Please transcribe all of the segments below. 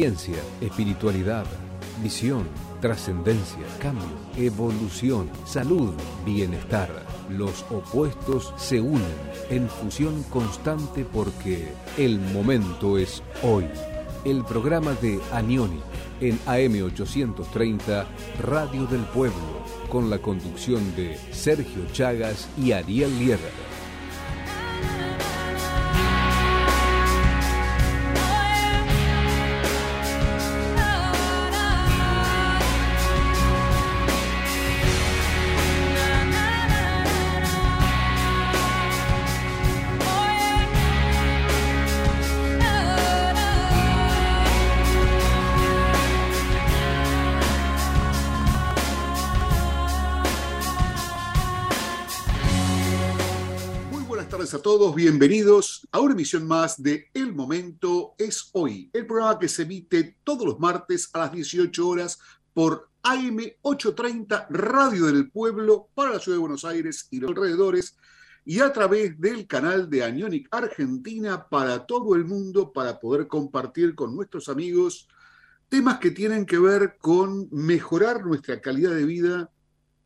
Ciencia, espiritualidad, visión, trascendencia, cambio, evolución, salud, bienestar. Los opuestos se unen en fusión constante porque el momento es hoy. El programa de Anioni en AM830 Radio del Pueblo con la conducción de Sergio Chagas y Ariel Lierra. Todos, bienvenidos a una emisión más de El Momento es Hoy, el programa que se emite todos los martes a las 18 horas por AM 830 Radio del Pueblo para la Ciudad de Buenos Aires y los alrededores y a través del canal de Anionic Argentina para todo el mundo para poder compartir con nuestros amigos temas que tienen que ver con mejorar nuestra calidad de vida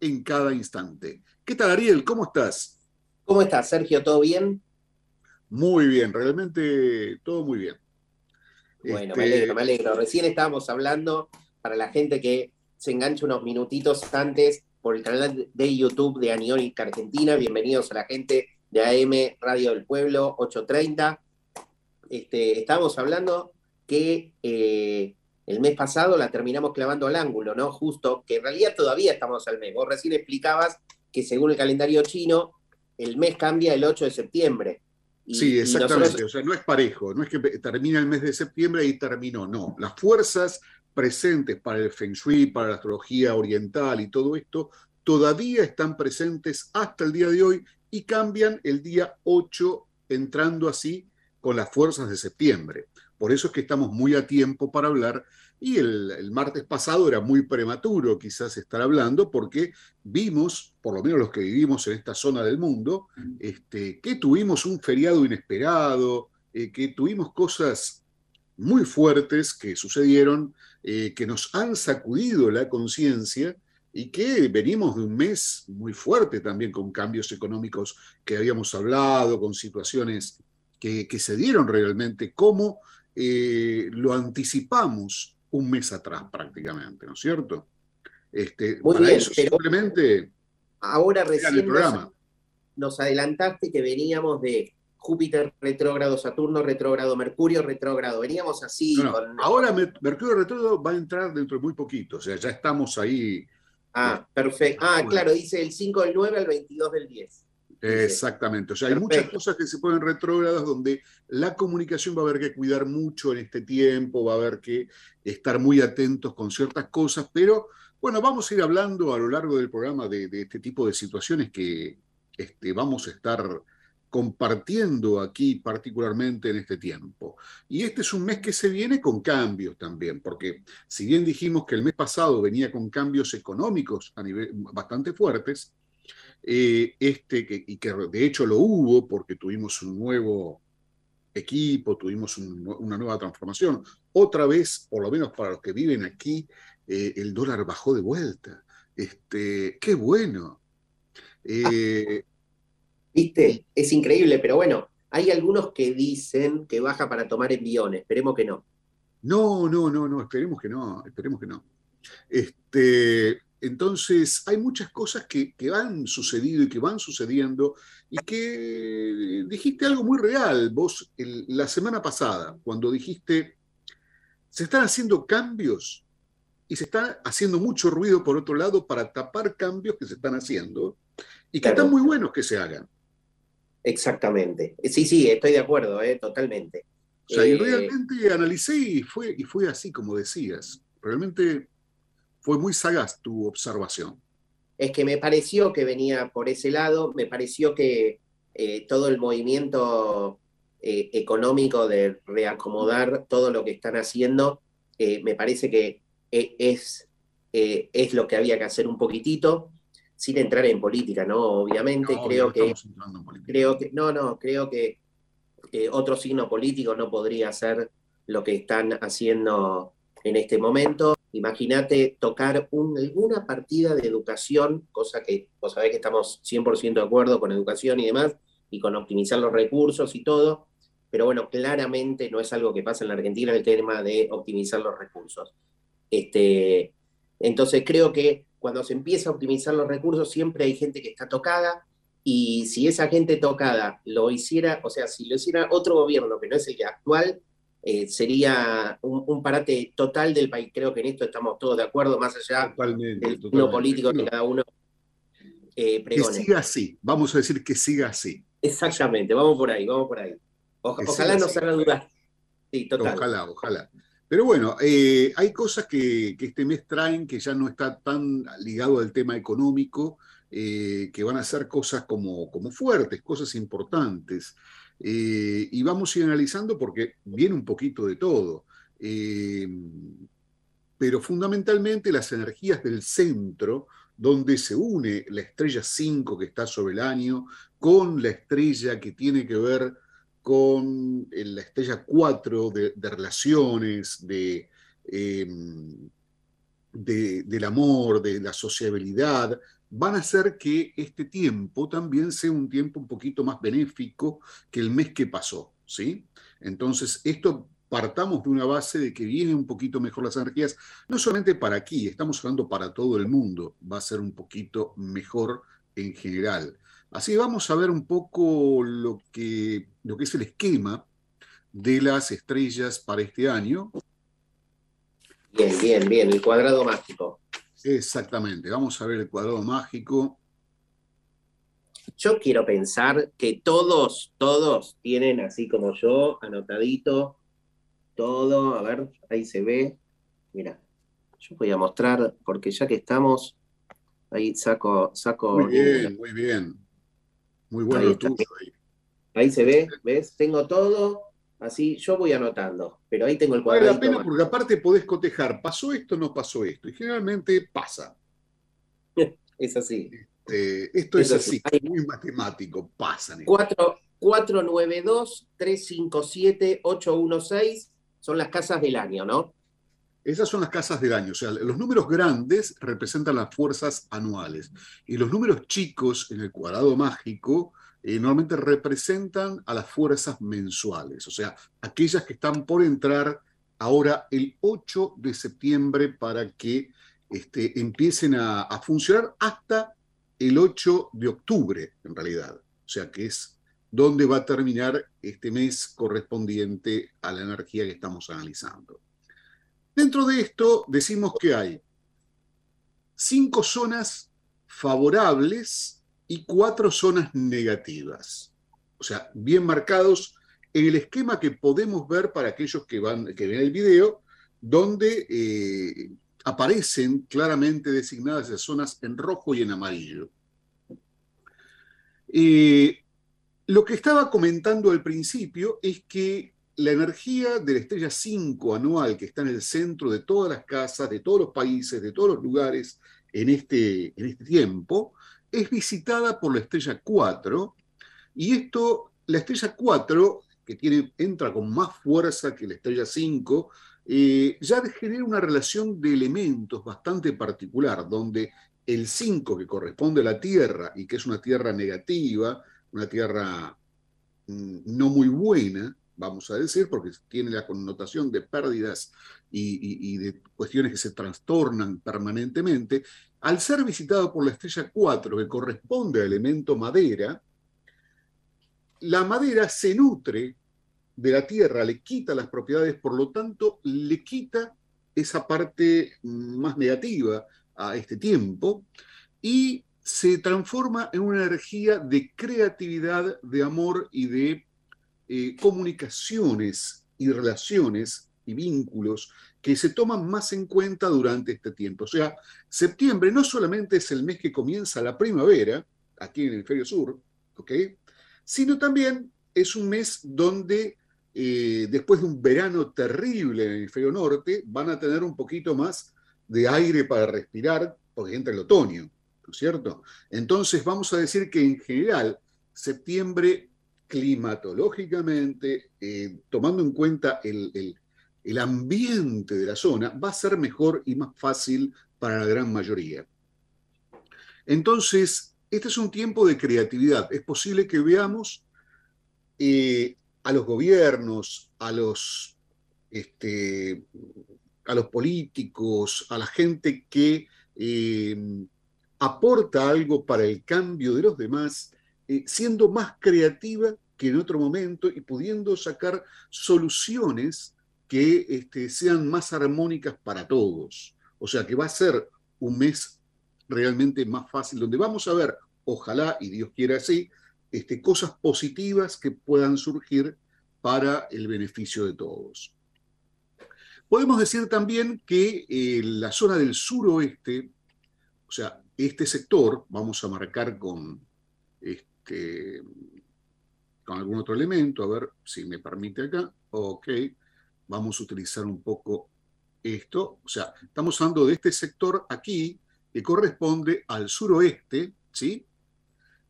en cada instante. ¿Qué tal, Ariel? ¿Cómo estás? ¿Cómo estás, Sergio? ¿Todo bien? Muy bien, realmente todo muy bien. Bueno, me este, alegro, me alegro. Recién estábamos hablando para la gente que se engancha unos minutitos antes por el canal de YouTube de Aniónica Argentina. Bienvenidos a la gente de AM Radio del Pueblo 830. Este, estábamos hablando que eh, el mes pasado la terminamos clavando al ángulo, ¿no? Justo, que en realidad todavía estamos al mes. Vos recién explicabas que según el calendario chino, el mes cambia el 8 de septiembre. sí, exactamente. O sea, no es parejo, no es que termina el mes de septiembre y terminó, no. Las fuerzas presentes para el Feng Shui, para la astrología oriental y todo esto, todavía están presentes hasta el día de hoy y cambian el día 8, entrando así con las fuerzas de septiembre. Por eso es que estamos muy a tiempo para hablar y el, martes pasado era muy prematuro quizás estar hablando porque vimos, por lo menos los que vivimos en esta zona del mundo, este, que tuvimos un feriado inesperado, eh, que tuvimos cosas muy fuertes que sucedieron, eh, que nos han sacudido la conciencia y que venimos de un mes muy fuerte también con cambios económicos que habíamos hablado, con situaciones que, se dieron realmente, como eh, lo anticipamos un mes atrás prácticamente, ¿no es cierto? Este, Muy para eso simplemente... Ahora recién nos, adelantaste que veníamos de Júpiter retrógrado, Saturno retrógrado, Mercurio retrógrado. Veníamos así. Ahora Mercurio retrógrado va a entrar dentro de muy poquito, o sea, ya estamos ahí. Ah, perfecto. Ah, claro, dice el 5 del 9 al 22 del 10. Exactamente, o sea, hay muchas cosas que se ponen retrógradas donde la comunicación va a haber que cuidar mucho en este tiempo, va a haber que estar muy atentos con ciertas cosas, pero bueno, vamos a ir hablando a lo largo del programa de, este tipo de situaciones que este, vamos a estar compartiendo aquí particularmente en este tiempo. Y este es un mes que se viene con cambios también, porque si bien dijimos que el mes pasado venía con cambios económicos a nivel bastante fuertes, eh, este, que, y que de hecho lo hubo porque tuvimos un nuevo equipo, tuvimos una nueva transformación. Otra vez, por lo menos para los que viven aquí, eh, el dólar bajó de vuelta. Este, qué bueno. Eh, Viste, es increíble, pero bueno, hay algunos que dicen que baja para tomar enviones, esperemos que no. No, no, no, no, esperemos que no, esperemos que no. Este, entonces, hay muchas cosas que, han sucedido y que van sucediendo y que dijiste algo muy real vos la semana pasada, cuando dijiste, se están haciendo cambios y se está haciendo mucho ruido por otro lado para tapar cambios que se están haciendo y que están muy buenos que se hagan. Exactamente. Sí, sí, estoy de acuerdo, eh, totalmente. O sea, y eh, realmente analicé y fue, y fue así como decías. Realmente fue muy sagaz tu observación. Es que me pareció que venía por ese lado, me pareció que eh, todo el movimiento eh, económico de reacomodar todo lo que están haciendo, eh, me parece que es, es lo que había que hacer un poquitito, sin entrar en política, ¿no? Obviamente, creo, que, creo que, no, no, creo que otro signo político no podría ser lo que están haciendo en este momento. Imagínate tocar alguna partida de educación, cosa que vos sabés que estamos 100% de acuerdo con educación y demás, y con optimizar los recursos y todo, pero bueno, claramente no es algo que pasa en la Argentina el tema de optimizar los recursos. Este, entonces creo que cuando se empieza a optimizar los recursos siempre hay gente que está tocada y si esa gente tocada lo hiciera, o sea, si lo hiciera otro gobierno que no es el actual, eh, sería un, parate total del país. Creo que en esto estamos todos de acuerdo, más allá del lo político que cada uno eh, pregone. Que siga así, vamos a decir que siga así. Exactamente, vamos por ahí, vamos por ahí. ojalá no se haga dudar. Sí, total. Ojalá, ojalá. Pero bueno, eh, hay cosas que, este mes traen que ya no está tan ligado al tema económico, que van a ser cosas como, como fuertes, cosas importantes. Eh, y vamos a ir analizando porque viene un poquito de todo. Eh, pero fundamentalmente las energías del centro, donde se une la estrella 5 que está sobre el año con la estrella que tiene que ver con eh, la estrella 4 de, relaciones, de, del amor, de la sociabilidad, van a hacer que este tiempo también sea un tiempo un poquito más benéfico que el mes que pasó, ¿sí? Entonces, esto partamos de una base de que vienen un poquito mejor las energías, no solamente para aquí, estamos hablando para todo el mundo, va a ser un poquito mejor en general. Así vamos a ver un poco lo que, lo que es el esquema de las estrellas para este año. Bien, bien, bien, el cuadrado mágico. Exactamente, vamos a ver el cuadrado mágico. Yo quiero pensar que todos, todos tienen así como yo, anotadito, todo, a ver, ahí se ve. Mira, yo voy a mostrar, porque ya que estamos, ahí saco, saco. Muy bien, muy bien. Muy bueno ahí, ahí. ahí se ve, ¿ves? Tengo todo, Así yo voy anotando, pero ahí tengo el cuadro. Vale la pena porque aparte podés cotejar, pasó esto, no pasó esto, y generalmente pasa. es así. Este, esto es, así, muy matemático, pasa. 492-357-816 son las casas del año, ¿no? Esas son las casas del año, o sea, los números grandes representan las fuerzas anuales y los números chicos en el cuadrado mágico eh, normalmente representan a las fuerzas mensuales, o sea, aquellas que están por entrar ahora el 8 de septiembre para que este, empiecen a, funcionar hasta el 8 de octubre, en realidad. O sea, que es donde va a terminar este mes correspondiente a la energía que estamos analizando. Dentro de esto decimos que hay cinco zonas favorables y cuatro zonas negativas. O sea, bien marcados en el esquema que podemos ver para aquellos que, van, que ven el video, donde eh, aparecen claramente designadas esas zonas en rojo y en amarillo. Eh, lo que estaba comentando al principio es que la energía de la estrella 5 anual que está en el centro de todas las casas, de todos los países, de todos los lugares en este, en este tiempo, es visitada por la estrella 4 y esto, la estrella 4, que tiene, entra con más fuerza que la estrella 5, eh, ya genera una relación de elementos bastante particular, donde el 5 que corresponde a la Tierra y que es una Tierra negativa, una Tierra mm, no muy buena, vamos a decir, porque tiene la connotación de pérdidas y, y, de cuestiones que se trastornan permanentemente, al ser visitado por la estrella 4, que corresponde al elemento madera, la madera se nutre de la tierra, le quita las propiedades, por lo tanto, le quita esa parte más negativa a este tiempo y se transforma en una energía de creatividad, de amor y de eh, comunicaciones y relaciones y vínculos que se toman más en cuenta durante este tiempo. O sea, septiembre no solamente es el mes que comienza la primavera, aquí en el hemisferio sur, ¿ok? sino también es un mes donde eh, después de un verano terrible en el hemisferio norte, van a tener un poquito más de aire para respirar, porque entra el otoño, ¿no es cierto? Entonces vamos a decir que en general septiembre climatológicamente, eh, tomando en cuenta el, el ambiente de la zona, va a ser mejor y más fácil para la gran mayoría. Entonces, este es un tiempo de creatividad. Es posible que veamos eh, a los gobiernos, a los, este, a los políticos, a la gente que eh, aporta algo para el cambio de los demás, eh, siendo más creativa que en otro momento y pudiendo sacar soluciones que este, sean más armónicas para todos. O sea que va a ser un mes realmente más fácil, donde vamos a ver, ojalá y Dios quiera así, este, cosas positivas que puedan surgir para el beneficio de todos. Podemos decir también que eh, la zona del suroeste, o sea, este sector, vamos a marcar con, este, con algún otro elemento, a ver si me permite acá, ok, vamos a utilizar un poco esto, o sea, estamos hablando de este sector aquí, que corresponde al suroeste, ¿sí?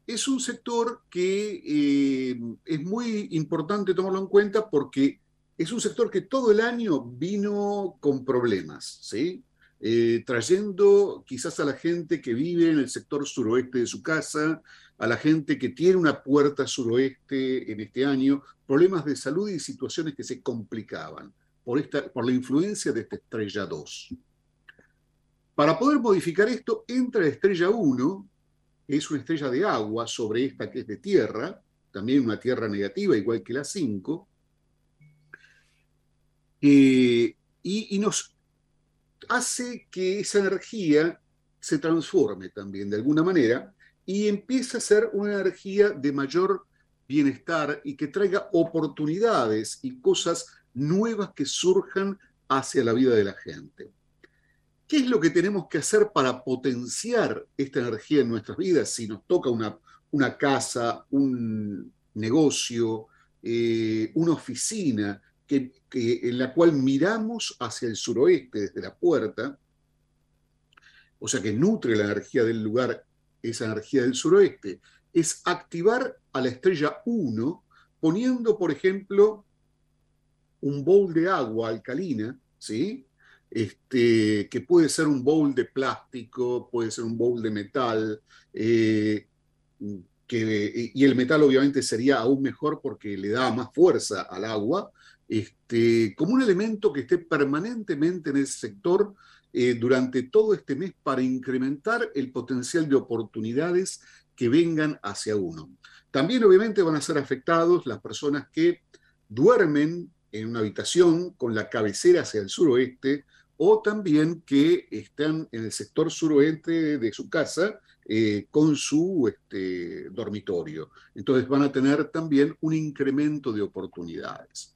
Es un sector que eh, es muy importante tomarlo en cuenta porque es un sector que todo el año vino con problemas, ¿sí? Eh, trayendo quizás a la gente que vive en el sector suroeste de su casa, a la gente que tiene una puerta suroeste en este año, problemas de salud y situaciones que se complicaban por, esta, por la influencia de esta estrella 2. Para poder modificar esto, entra la estrella 1, que es una estrella de agua sobre esta que es de tierra, también una tierra negativa, igual que la 5, eh, y, y nos hace que esa energía se transforme también de alguna manera y empiece a ser una energía de mayor bienestar y que traiga oportunidades y cosas nuevas que surjan hacia la vida de la gente. ¿Qué es lo que tenemos que hacer para potenciar esta energía en nuestras vidas si nos toca una, una casa, un negocio, eh, una oficina que, en la cual miramos hacia el suroeste desde la puerta? O sea que nutre la energía del lugar, esa energía del suroeste, es activar a la estrella 1 poniendo, por ejemplo, un bowl de agua alcalina, ¿sí? este, que puede ser un bowl de plástico, puede ser un bowl de metal, eh, que, y el metal obviamente sería aún mejor porque le da más fuerza al agua, este, como un elemento que esté permanentemente en ese sector eh, durante todo este mes para incrementar el potencial de oportunidades que vengan hacia uno. También obviamente van a ser afectados las personas que duermen en una habitación con la cabecera hacia el suroeste o también que están en el sector suroeste de su casa eh, con su este, dormitorio. Entonces van a tener también un incremento de oportunidades.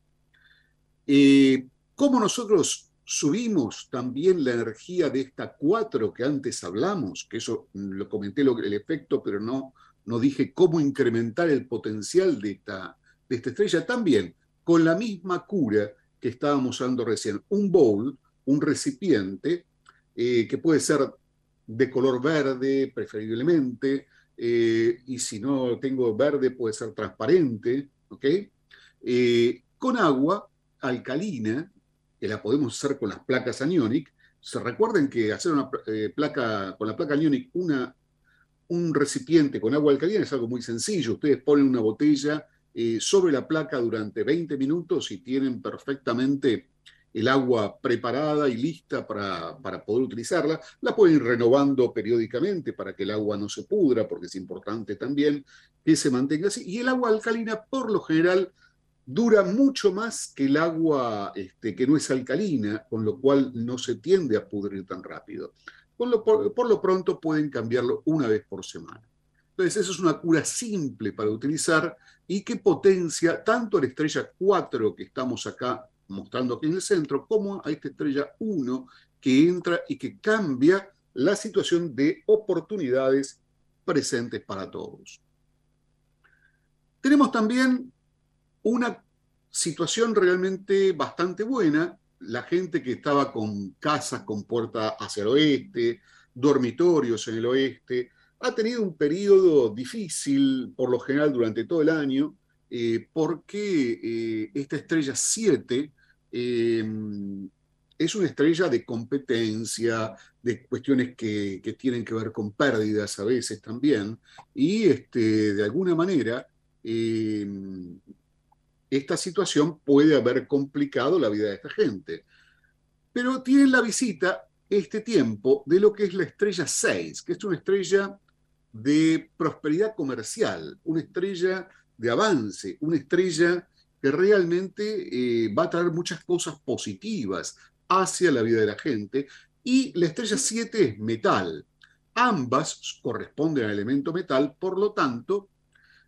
Eh, ¿Cómo nosotros subimos también la energía de esta 4 que antes hablamos? Que eso lo comenté el efecto, pero no, no dije cómo incrementar el potencial de esta, de esta estrella. También con la misma cura que estábamos usando recién. Un bowl un recipiente eh, que puede ser de color verde preferiblemente, eh, y si no tengo verde puede ser transparente, ¿ok? Eh, con agua alcalina, que la podemos hacer con las placas Anionic. Se recuerden que hacer una placa con la placa Anionic una, un recipiente con agua alcalina es algo muy sencillo. Ustedes ponen una botella sobre la placa durante 20 minutos y tienen perfectamente el agua preparada y lista para, poder utilizarla. La pueden ir renovando periódicamente para que el agua no se pudra, porque es importante también que se mantenga así. Y el agua alcalina, por lo general, dura mucho más que el agua este, que no es alcalina, con lo cual no se tiende a pudrir tan rápido. Por por lo pronto pueden cambiarlo una vez por semana. Entonces, eso es una cura simple para utilizar y que potencia tanto la estrella 4 que estamos acá mostrando aquí en el centro, como a esta estrella 1 que entra y que cambia la situación de oportunidades presentes para todos. Tenemos también una situación realmente bastante buena. La gente que estaba con casas con puerta hacia el oeste, dormitorios en el oeste, ha tenido un periodo difícil, por lo general, durante todo el año, eh, porque eh, esta estrella 7 em, es una estrella de competencia, de cuestiones que, tienen que ver con pérdidas a veces también, y este, de alguna manera em, esta situación puede haber complicado la vida de esta gente. Pero tienen la visita este tiempo de lo que es la estrella 6, que es una estrella de prosperidad comercial, una estrella de avance, una estrella que realmente eh, va a traer muchas cosas positivas hacia la vida de la gente. Y la estrella 7 es metal. Ambas corresponden al elemento metal, por lo tanto,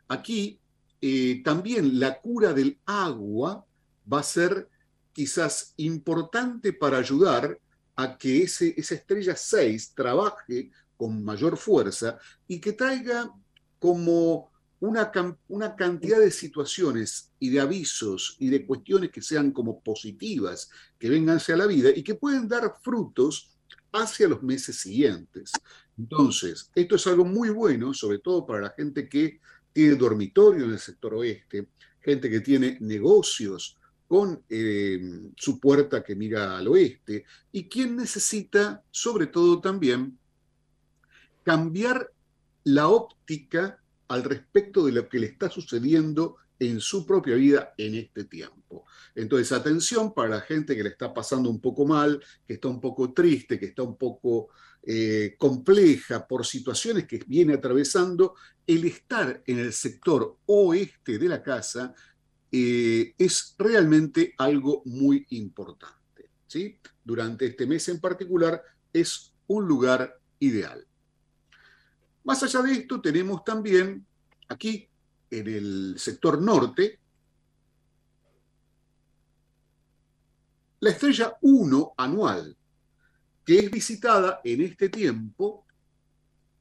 aquí eh, también la cura del agua va a ser quizás importante para ayudar a que ese, esa estrella 6 trabaje con mayor fuerza y que traiga como una, una, cantidad de situaciones y de avisos y de cuestiones que sean como positivas, que vengan hacia la vida y que pueden dar frutos hacia los meses siguientes. Entonces, esto es algo muy bueno, sobre todo para la gente que tiene dormitorio en el sector oeste, gente que tiene negocios con eh, su puerta que mira al oeste y quien necesita, sobre todo también, cambiar la óptica al respecto de lo que le está sucediendo en su propia vida en este tiempo. Entonces, atención para la gente que le está pasando un poco mal, que está un poco triste, que está un poco eh, compleja por situaciones que viene atravesando, el estar en el sector oeste de la casa eh, es realmente algo muy importante. ¿sí? Durante este mes en particular es un lugar ideal. Más allá de esto, tenemos también aquí en el sector norte la estrella 1 anual, que es visitada en este tiempo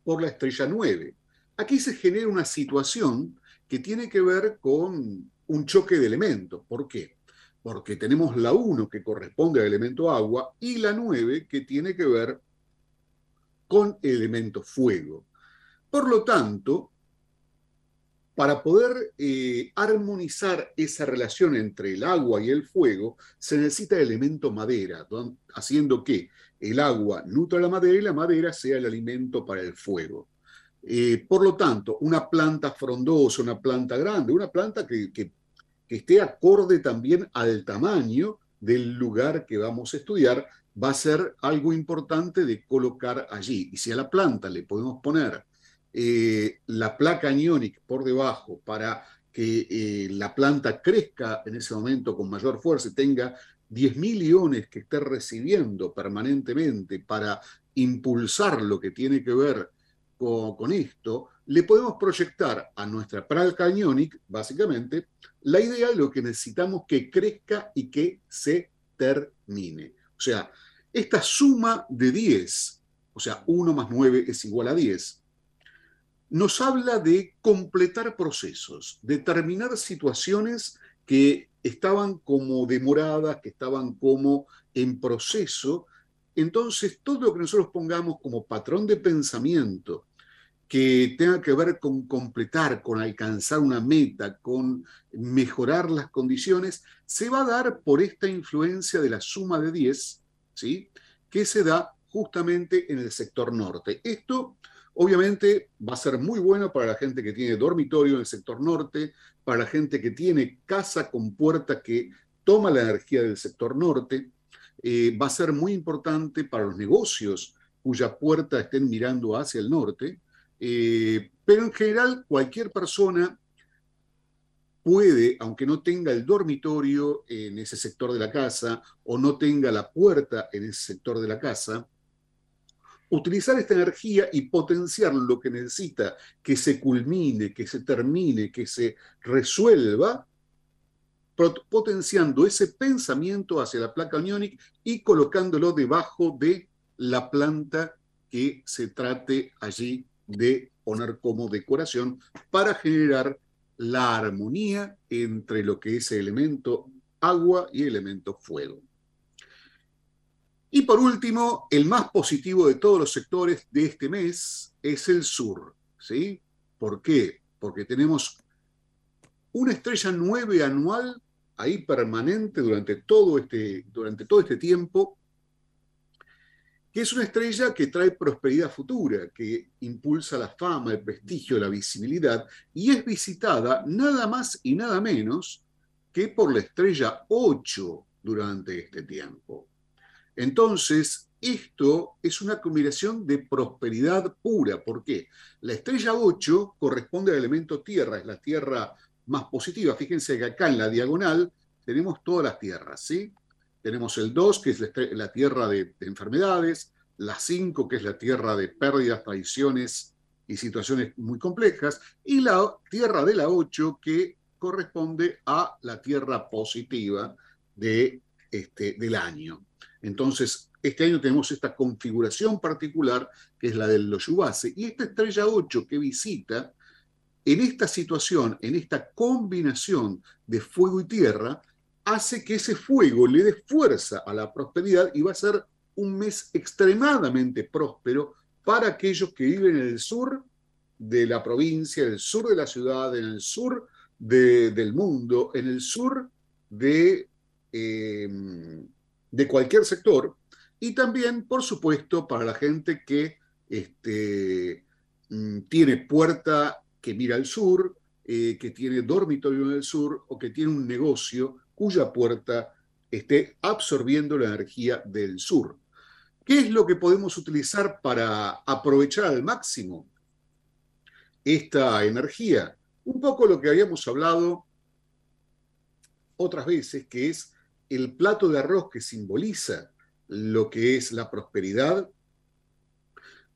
por la estrella 9. Aquí se genera una situación que tiene que ver con un choque de elementos. ¿Por qué? Porque tenemos la 1 que corresponde al elemento agua y la 9 que tiene que ver con el elemento fuego. Por lo tanto, para poder eh, armonizar esa relación entre el agua y el fuego, se necesita el elemento madera, haciendo que el agua nutra la madera y la madera sea el alimento para el fuego. Eh, por lo tanto, una planta frondosa, una planta grande, una planta que, esté acorde también al tamaño del lugar que vamos a estudiar, va a ser algo importante de colocar allí. Y si a la planta le podemos poner eh, la placa aniónica por debajo para que eh, la planta crezca en ese momento con mayor fuerza y tenga 10.000 iones que esté recibiendo permanentemente para impulsar lo que tiene que ver con, esto, le podemos proyectar a nuestra placa aniónica, básicamente, la idea de lo que necesitamos que crezca y que se termine. O sea, esta suma de 10, o sea, 1 más 9 es igual a 10, nos habla de completar procesos, de terminar situaciones que estaban como demoradas, que estaban como en proceso. Entonces, todo lo que nosotros pongamos como patrón de pensamiento que tenga que ver con completar, con alcanzar una meta, con mejorar las condiciones, se va a dar por esta influencia de la suma de 10, ¿sí? que se da justamente en el sector norte. Esto Obviamente va a ser muy bueno para la gente que tiene dormitorio en el sector norte, para la gente que tiene casa con puerta que toma la energía del sector norte. Eh, va a ser muy importante para los negocios cuya puerta estén mirando hacia el norte. Eh, pero en general, cualquier persona puede, aunque no tenga el dormitorio en ese sector de la casa o no tenga la puerta en ese sector de la casa, utilizar esta energía y potenciar lo que necesita que se culmine, que se termine, que se resuelva, potenciando ese pensamiento hacia la placa aniónica y colocándolo debajo de la planta que se trate allí de poner como decoración para generar la armonía entre lo que es el elemento agua y el elemento fuego. Y por último, el más positivo de todos los sectores de este mes es el sur. ¿sí? ¿Por qué? Porque tenemos una estrella 9 anual ahí permanente durante todo este, durante todo este tiempo, que es una estrella que trae prosperidad futura, que impulsa la fama, el prestigio, la visibilidad, y es visitada nada más y nada menos que por la estrella 8 durante este tiempo. Entonces, esto es una combinación de prosperidad pura. ¿Por qué? La estrella 8 corresponde al elemento tierra, es la tierra más positiva. Fíjense que acá en la diagonal tenemos todas las tierras, ¿sí? Tenemos el 2, que es la, tierra de, de, enfermedades, la 5, que es la tierra de pérdidas, traiciones y situaciones muy complejas, y la tierra de la 8, que corresponde a la tierra positiva de, este, del año. Entonces, este año tenemos esta configuración particular que es la del Loyubase y esta estrella 8 que visita en esta situación, en esta combinación de fuego y tierra, hace que ese fuego le dé fuerza a la prosperidad y va a ser un mes extremadamente próspero para aquellos que viven en el sur de la provincia, en el sur de la ciudad, en el sur del mundo, en el sur de eh, de cualquier sector. Y también, por supuesto, para la gente que este, mm, tiene puerta que mira al sur, eh, que tiene dormitorio en el sur o que tiene un negocio cuya puerta esté absorbiendo la energía del sur. ¿Qué es lo que podemos utilizar para aprovechar al máximo esta energía? Un poco lo que habíamos hablado otras veces, que es el plato de arroz que simboliza lo que es la prosperidad,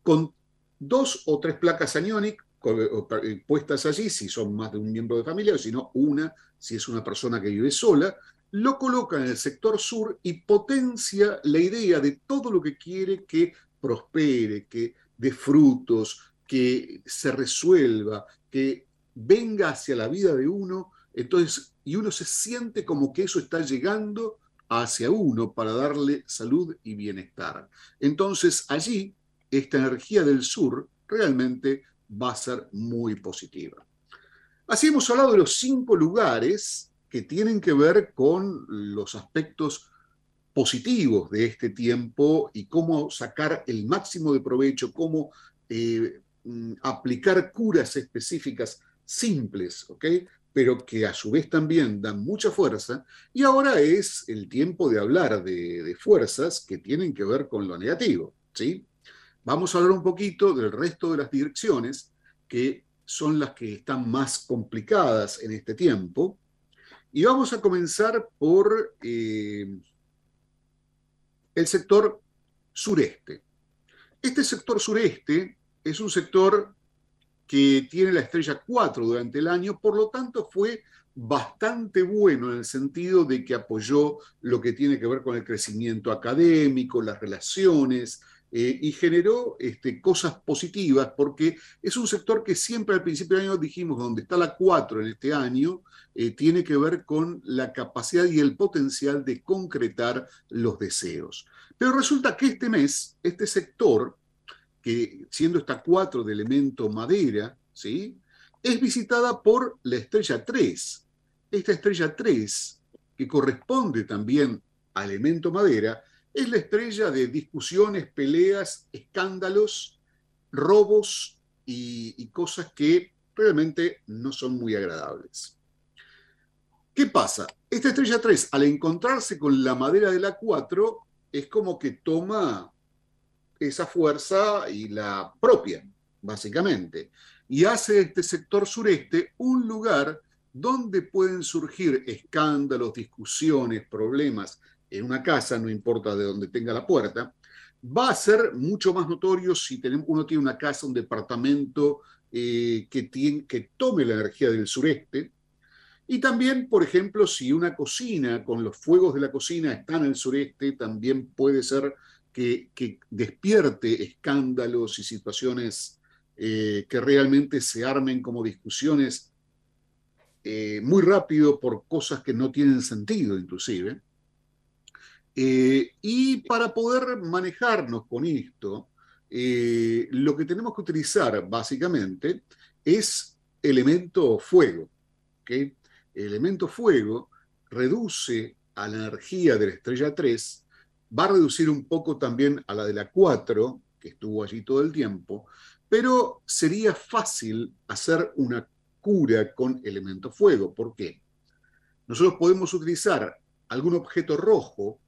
con dos o tres placas aniónicas eh, puestas allí, si son más de un miembro de familia, o si no, una, si es una persona que vive sola, lo coloca en el sector sur y potencia la idea de todo lo que quiere que prospere, que dé frutos, que se resuelva, que venga hacia la vida de uno. Entonces, y uno se siente como que eso está llegando hacia uno para darle salud y bienestar. Entonces allí esta energía del sur realmente va a ser muy positiva. Así hemos hablado de los cinco lugares que tienen que ver con los aspectos positivos de este tiempo y cómo sacar el máximo de provecho, cómo eh, mm, aplicar curas específicas simples, ¿ok? pero que a su vez también dan mucha fuerza, y ahora es el tiempo de hablar de, fuerzas que tienen que ver con lo negativo. ¿sí? Vamos a hablar un poquito del resto de las direcciones, que son las que están más complicadas en este tiempo, y vamos a comenzar por eh, el sector sureste. Este sector sureste es un sector que tiene la estrella 4 durante el año, por lo tanto fue bastante bueno en el sentido de que apoyó lo que tiene que ver con el crecimiento académico, las relaciones, eh, y generó este, cosas positivas, porque es un sector que siempre al principio del año dijimos, donde está la 4 en este año, eh, tiene que ver con la capacidad y el potencial de concretar los deseos. Pero resulta que este mes, este sector, que siendo esta 4 de elemento madera, ¿sí? es visitada por la estrella 3. Esta estrella 3, que corresponde también al elemento madera, es la estrella de discusiones, peleas, escándalos, robos y, cosas que realmente no son muy agradables. ¿Qué pasa? Esta estrella 3, al encontrarse con la madera de la 4, es como que toma esa fuerza y la propia, básicamente, y hace este sector sureste un lugar donde pueden surgir escándalos, discusiones, problemas en una casa, no importa de dónde tenga la puerta, va a ser mucho más notorio si uno tiene una casa, un departamento eh, que, tiene, que tome la energía del sureste. Y también, por ejemplo, si una cocina con los fuegos de la cocina está en el sureste, también puede ser que, despierte escándalos y situaciones eh, que realmente se armen como discusiones eh, muy rápido por cosas que no tienen sentido inclusive. Eh, y para poder manejarnos con esto, eh, lo que tenemos que utilizar básicamente es elemento fuego. El elemento fuego reduce a la energía de la estrella 3, va a reducir un poco también a la de la 4, que estuvo allí todo el tiempo, pero sería fácil hacer una cura con elemento fuego. ¿Por qué? Nosotros podemos utilizar algún objeto rojo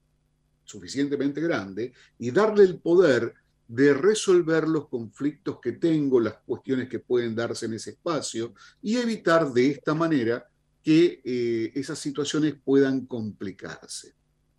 suficientemente grande y darle el poder de resolver los conflictos que tengo, las cuestiones que pueden darse en ese espacio y evitar de esta manera que eh, esas situaciones puedan complicarse.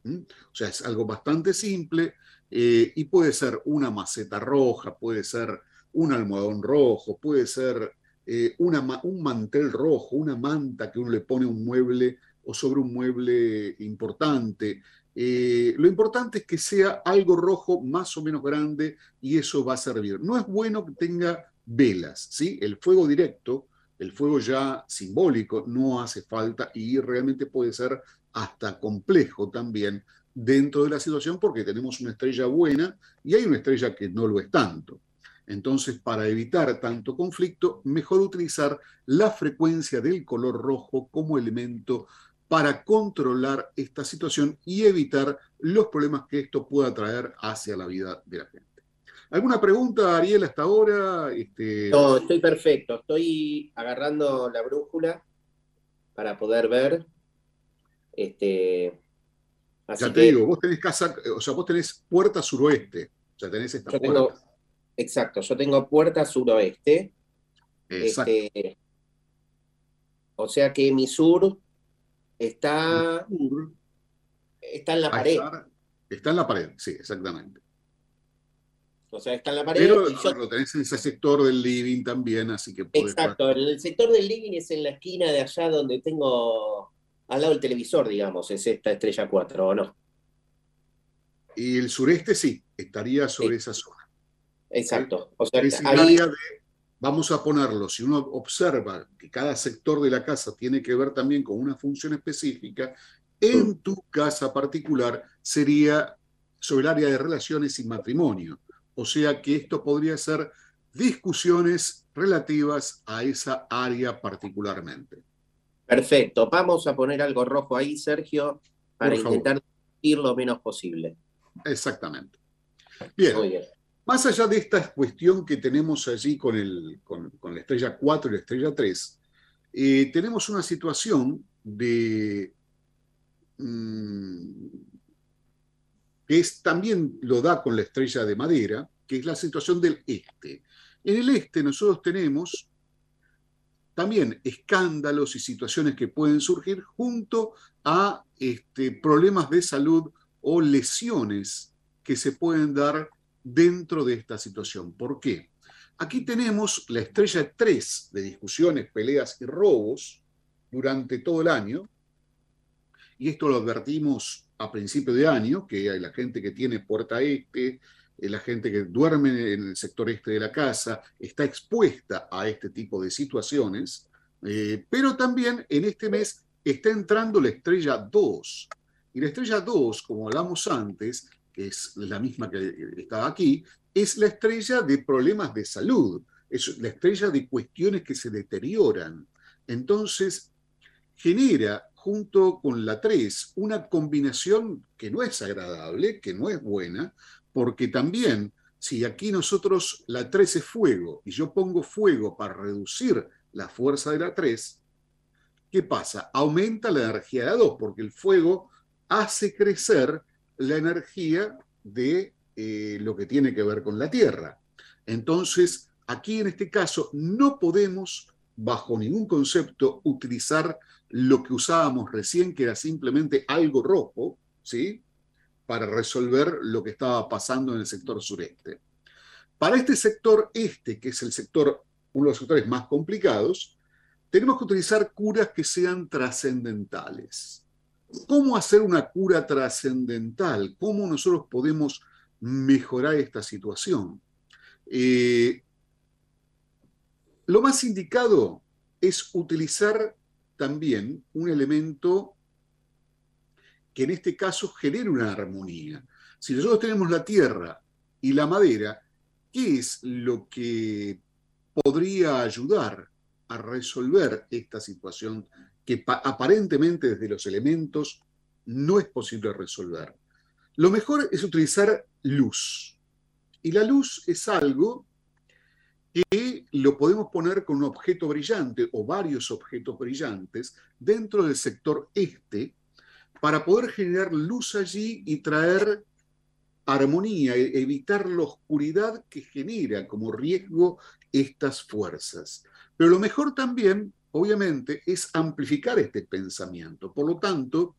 O sea, es algo bastante simple eh, y puede ser una maceta roja, puede ser un almohadón rojo, puede ser eh, un mantel rojo, una manta que uno le pone un mueble o sobre un mueble importante. Eh, lo importante es que sea algo rojo más o menos grande y eso va a servir. No es bueno que tenga velas, ¿sí? El fuego directo, el fuego ya simbólico, no hace falta y realmente puede ser hasta complejo también dentro de la situación porque tenemos una estrella buena y hay una estrella que no lo es tanto. Entonces, para evitar tanto conflicto, mejor utilizar la frecuencia del color rojo como elemento para controlar esta situación y evitar los problemas que esto pueda traer hacia la vida de la gente. ¿Alguna pregunta, Ariel, hasta ahora? Este... No, estoy perfecto. Estoy agarrando la brújula para poder ver. Este, ya te digo, vos tenés casa, o sea, vos tenés puerta suroeste. O sea, tenés esta puerta. exacto, yo tengo puerta suroeste. Exacto. Este, o sea que mi sur Está, está en la pared. Está en la pared, sí, exactamente. O sea, está en la pared. Pero lo tenés en ese sector del living también, así que Exacto, el sector del living es en la esquina de allá donde tengo al lado del televisor, digamos, es esta estrella 4, ¿o no? Y el sureste sí, estaría sobre esa zona. Exacto. O sea, ahí... de vamos a ponerlo, si uno observa que cada sector de la casa tiene que ver también con una función específica, en tu casa particular sería sobre el área de relaciones y matrimonio. O sea que esto podría ser discusiones relativas a esa área particularmente. Perfecto. Vamos a poner algo rojo ahí, Sergio, para intentar ir lo menos posible. Exactamente. Bien. bien. Más allá de esta cuestión que tenemos allí con, el, con, la estrella 4 y la estrella 3, eh, tenemos una situación de... Mm, que es, también lo da con la estrella de madera, que es la situación del este. En el este nosotros tenemos también escándalos y situaciones que pueden surgir junto a este, problemas de salud o lesiones que se pueden dar dentro de esta situación. ¿Por qué? Aquí tenemos la estrella 3 de discusiones, peleas y robos durante todo el año, y esto lo advertimos a principio de año, que hay la gente que tiene puerta este, eh, la gente que duerme en el sector este de la casa, está expuesta a este tipo de situaciones, eh, pero también en este mes está entrando la estrella 2. Y la estrella 2, como hablamos antes, es la misma que está aquí, es la estrella de problemas de salud, es la estrella de cuestiones que se deterioran. Entonces, genera junto con la 3 una combinación que no es agradable, que no es buena, porque también si aquí nosotros la 3 es fuego y yo pongo fuego para reducir la fuerza de la 3, ¿qué pasa? Aumenta la energía de la 2, porque el fuego hace crecer la energía de eh, lo que tiene que ver con la Tierra. Entonces, aquí en este caso no podemos, bajo ningún concepto, utilizar lo que usábamos recién, que era simplemente algo rojo, ¿sí? Para resolver lo que estaba pasando en el sector sureste. Para este sector este, que es el sector, uno de los sectores más complicados, tenemos que utilizar curas que sean trascendentales. ¿Cómo hacer una cura trascendental? ¿Cómo nosotros podemos mejorar esta situación? Eh, lo más indicado es utilizar también un elemento que en este caso genere una armonía. Si nosotros tenemos la tierra y la madera, ¿qué es lo que podría ayudar a resolver esta situación que aparentemente desde los elementos no es posible resolver? Lo mejor es utilizar luz. Y la luz es algo que lo podemos poner con un objeto brillante o varios objetos brillantes dentro del sector este para poder generar luz allí y traer armonía, e-, evitar la oscuridad que genera como riesgo estas fuerzas. Pero lo mejor también, obviamente, es amplificar este pensamiento. Por lo tanto,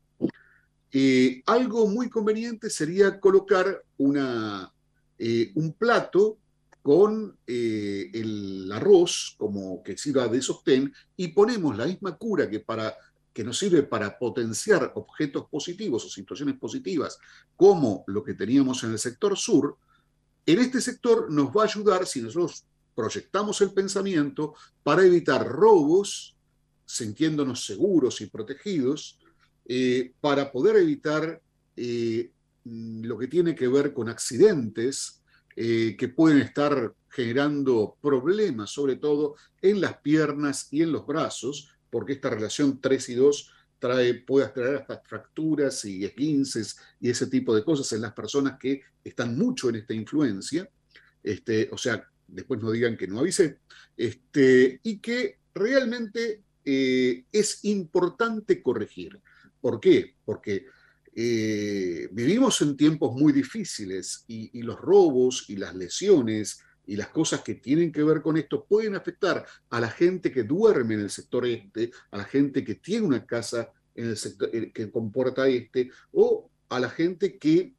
eh, algo muy conveniente sería colocar eh, un plato con eh, el arroz como que sirva de sostén y ponemos la misma cura que para que nos sirve para potenciar objetos positivos o situaciones positivas, como lo que teníamos en el sector sur, en este sector nos va a ayudar si nosotros proyectamos el pensamiento para evitar robos, sintiéndonos seguros y protegidos, eh, para poder evitar eh, lo que tiene que ver con accidentes eh, que pueden estar generando problemas, sobre todo en las piernas y en los brazos, porque esta relación 3 y 2 trae, puede traer hasta fracturas y esguinces y ese tipo de cosas en las personas que están mucho en esta influencia, este, o sea, después no digan que no avisé, este, y que realmente eh, es importante corregir. ¿Por qué? Porque eh, vivimos en tiempos muy difíciles y, y los robos y las lesiones y las cosas que tienen que ver con esto pueden afectar a la gente que duerme en el sector este, a la gente que tiene una casa en el sector eh, que comporta este, o a la gente que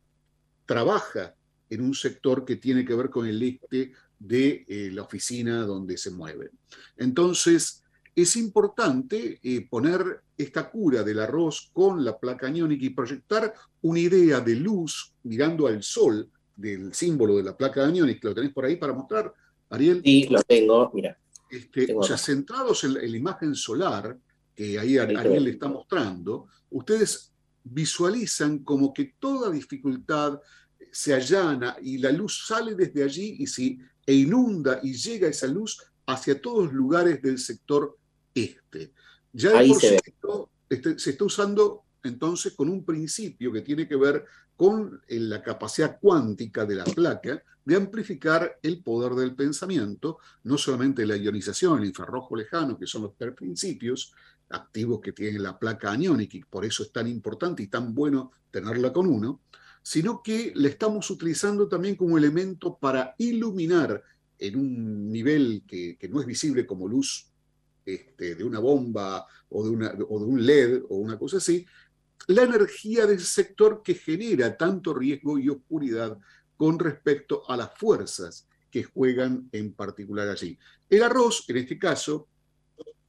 trabaja en un sector que tiene que ver con el este de eh, la oficina donde se mueve. Entonces, es importante eh, poner esta cura del arroz con la placa iónica y proyectar una idea de luz mirando al sol del símbolo de la placa de aniónica, ¿lo tenés por ahí para mostrar, Ariel? Sí, lo tengo, mira. Este, o sea, centrados en, la imagen solar, que ahí Ariel le está mostrando, ustedes visualizan como que toda dificultad se allana y la luz sale desde allí y si, e inunda y llega esa luz hacia todos los lugares del sector este. Ya por se, este, se está usando entonces con un principio que tiene que ver con eh, la capacidad cuántica de la placa de amplificar el poder del pensamiento, no solamente la ionización, el infrarrojo lejano, que son los tres principios activos que tiene la placa aniónica y por eso es tan importante y tan bueno tenerla con uno, sino que la estamos utilizando también como elemento para iluminar en un nivel que, no es visible como luz este, de una bomba o de, una, o de un LED o una cosa así, la energía del sector que genera tanto riesgo y oscuridad con respecto a las fuerzas que juegan en particular allí. El arroz, en este caso,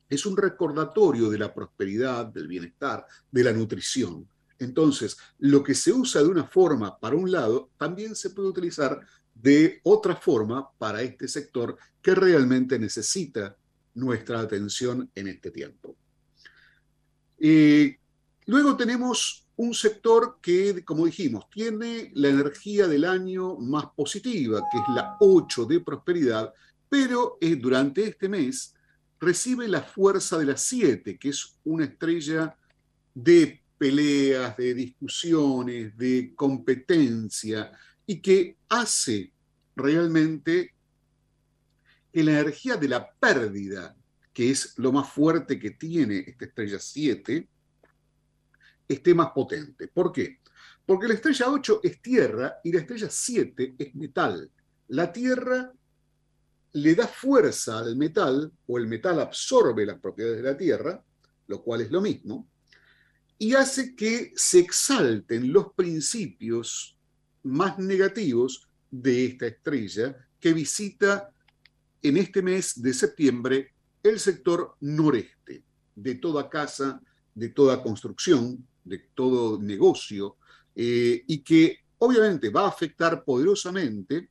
es un recordatorio de la prosperidad, del bienestar, de la nutrición. Entonces, lo que se usa de una forma para un lado, también se puede utilizar de otra forma para este sector que realmente necesita nuestra atención en este tiempo. Eh, Luego tenemos un sector que, como dijimos, tiene la energía del año más positiva, que es la 8 de prosperidad, pero durante este mes recibe la fuerza de la 7, que es una estrella de peleas, de discusiones, de competencia, y que hace realmente que la energía de la pérdida, que es lo más fuerte que tiene esta estrella 7, esté más potente. ¿Por qué? Porque la estrella 8 es tierra y la estrella 7 es metal. La tierra le da fuerza al metal o el metal absorbe las propiedades de la tierra, lo cual es lo mismo, y hace que se exalten los principios más negativos de esta estrella que visita en este mes de septiembre el sector noreste de toda casa, de toda construcción, de todo negocio eh, y que obviamente va a afectar poderosamente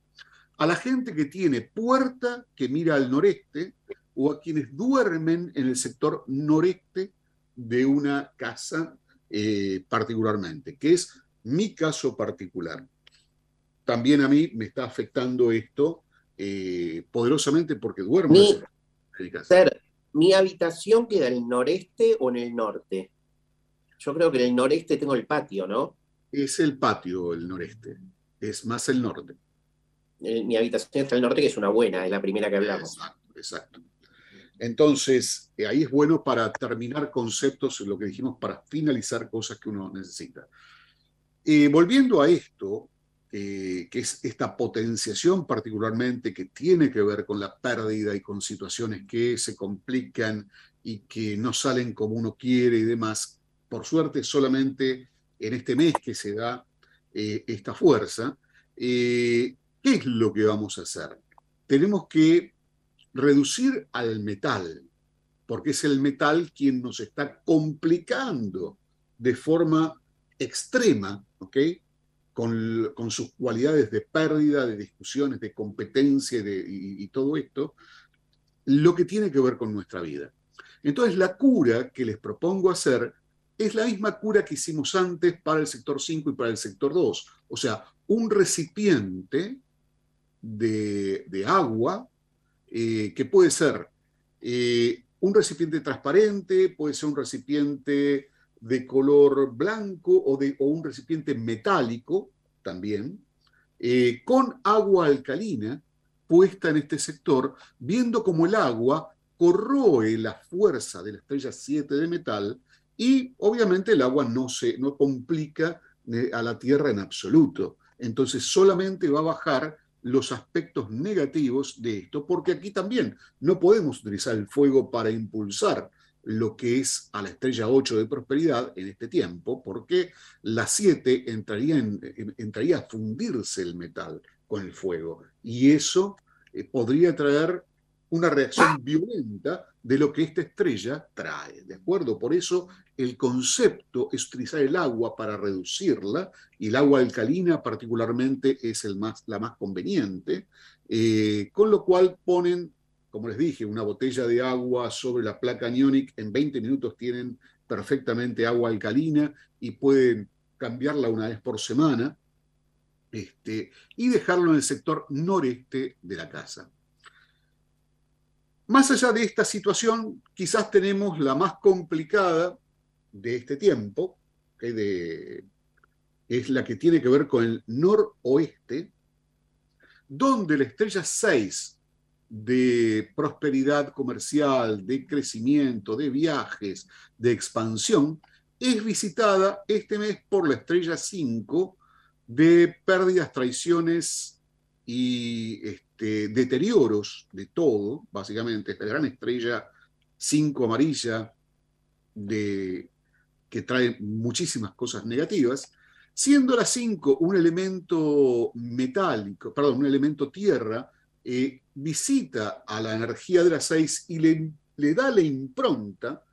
a la gente que tiene puerta que mira al noreste o a quienes duermen en el sector noreste de una casa eh, particularmente, que es mi caso particular. También a mí me está afectando esto eh, poderosamente porque duermo. Mi, ser, ¿Mi habitación queda en el noreste o en el norte? Yo creo que en el noreste tengo el patio, ¿no? Es el patio el noreste, es más el norte. Eh, mi habitación está el norte, que es una buena, es la primera que hablamos. Exacto, exacto. Entonces, eh, ahí es bueno para terminar conceptos, lo que dijimos, para finalizar cosas que uno necesita. Eh, volviendo a esto, que es esta potenciación particularmente que tiene que ver con la pérdida y con situaciones que se complican y que no salen como uno quiere y demás, por suerte solamente en este mes que se da esta fuerza, ¿Qué es lo que vamos a hacer? Tenemos que reducir al metal, porque es el metal quien nos está complicando de forma extrema, ¿ok? Con, sus cualidades de pérdida, de discusiones, de competencia y, y todo esto, lo que tiene que ver con nuestra vida. Entonces, la cura que les propongo hacer es la misma cura que hicimos antes para el sector 5 y para el sector 2. O sea, un recipiente de, agua, eh, que puede ser eh, un recipiente transparente, puede ser un recipiente de color blanco o, de, un recipiente metálico también, eh, con agua alcalina puesta en este sector, viendo cómo el agua corroe la fuerza de la estrella 7 de metal y obviamente el agua no, se, no complica a la Tierra en absoluto. Entonces solamente va a bajar los aspectos negativos de esto, porque aquí también no podemos utilizar el fuego para impulsar lo que es a la estrella 8 de prosperidad en este tiempo, porque la 7 entraría, en, entraría a fundirse el metal con el fuego, y eso eh, podría traer una reacción violenta de lo que esta estrella trae, ¿de acuerdo? Por eso el concepto es utilizar el agua para reducirla, y el agua alcalina particularmente es la más conveniente, eh, con lo cual ponen, como les dije, una botella de agua sobre la placa Nionic, en 20 minutos tienen perfectamente agua alcalina y pueden cambiarla una vez por semana, este, y dejarlo en el sector noreste de la casa. Más allá de esta situación, quizás tenemos la más complicada de este tiempo, que es la que tiene que ver con el noroeste, donde la estrella 6 de prosperidad comercial, de crecimiento, de viajes, de expansión, es visitada este mes por la estrella 5 de pérdidas, traiciones y este, deterioros de todo, básicamente, esta gran estrella 5 amarilla que trae muchísimas cosas negativas, siendo la 5 un elemento metálico, perdón, un elemento tierra, eh, visita a la energía de la 6 y le, le, da la impronta